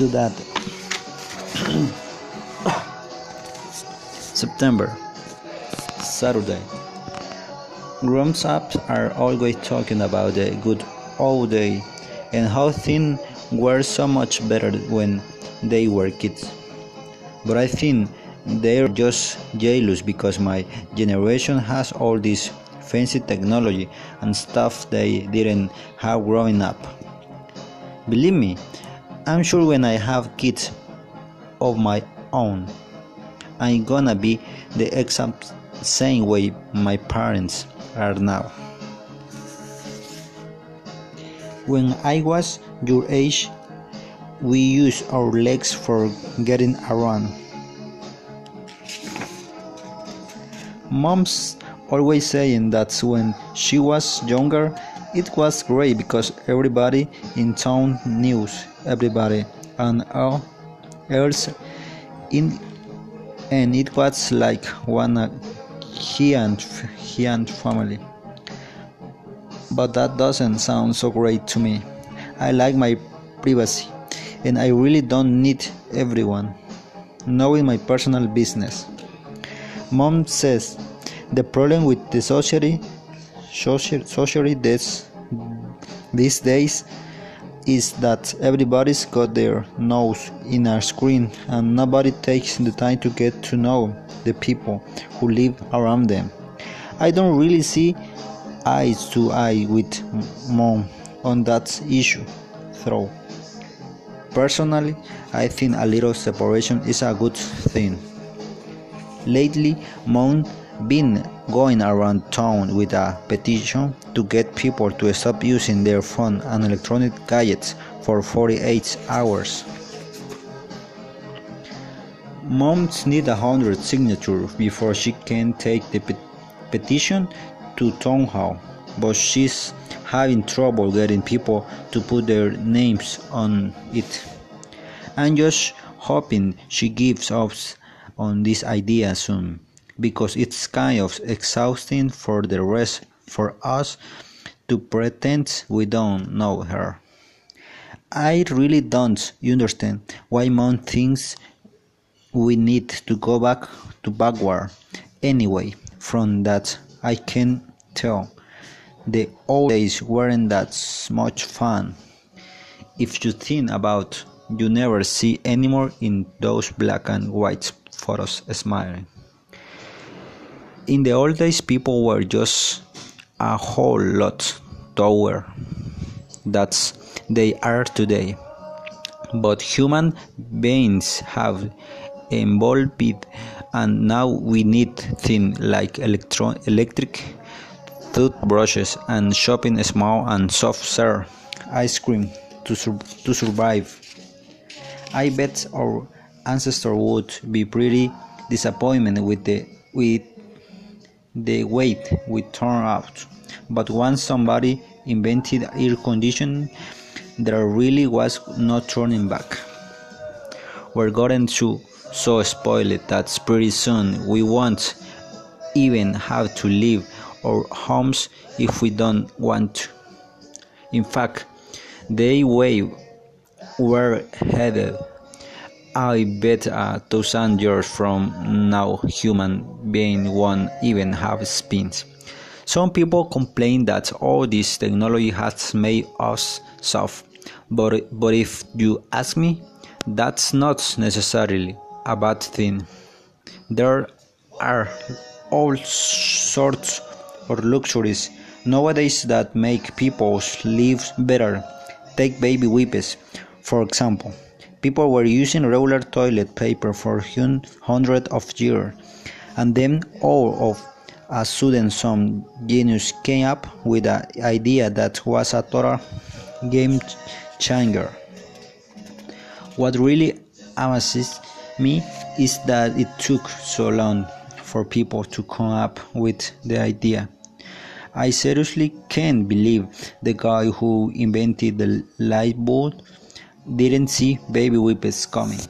to that. September, Saturday. Grown ups are always talking about the good old day and how things were so much better when they were kids. But I think they're just jealous because my generation has all this fancy technology and stuff they didn't have growing up. Believe me, I'm sure when I have kids of my own, I'm gonna be the exact same way my parents are now. When I was your age, we used our legs for getting around. Mom's always saying that when she was younger, it was great because everybody in town knew everybody and all else in and it was like one he and he and family. But that doesn't sound so great to me. I like my privacy and i really don't need everyone knowing my personal business. Mom says the problem with the society society this, these days is that everybody's got their nose in a screen and nobody takes the time to get to know the people who live around them. I don't really see eye to eye with mom on that issue, though. Personally, I think a little separation is a good thing. Lately, mom been going around town with a petition to get people to stop using their phone and electronic gadgets for 48 hours. Moms need a hundred signatures before she can take the pe- petition to town hall, but she's having trouble getting people to put their names on it. I'm just hoping she gives up on this idea soon because it's kind of exhausting for the rest for us to pretend we don't know her. I really don't understand why mom thinks we need to go back to backward. Anyway, from that I can tell the old days weren't that much fun. If you think about you never see anymore in those black and white photos smiling in the old days people were just a whole lot taller. That they are today. But human beings have evolved and now we need things like electron electric toothbrushes and shopping small and soft serve ice cream to, sur- to survive. I bet our ancestors would be pretty disappointed with the with the weight we turn out. But once somebody invented air conditioning, there really was no turning back. We're gotten to so spoiled that pretty soon we won't even have to leave our homes if we don't want to. In fact, the way we're headed I bet a thousand years from now human being won't even have spins. Some people complain that all this technology has made us soft, but, but if you ask me, that's not necessarily a bad thing. There are all sorts of luxuries nowadays that make people's lives better. Take baby wipes, for example. People were using regular toilet paper for hundreds of years, and then all of a sudden some genius came up with an idea that was a total game changer. What really amazes me is that it took so long for people to come up with the idea. I seriously can't believe the guy who invented the light bulb didn't see baby wipes coming.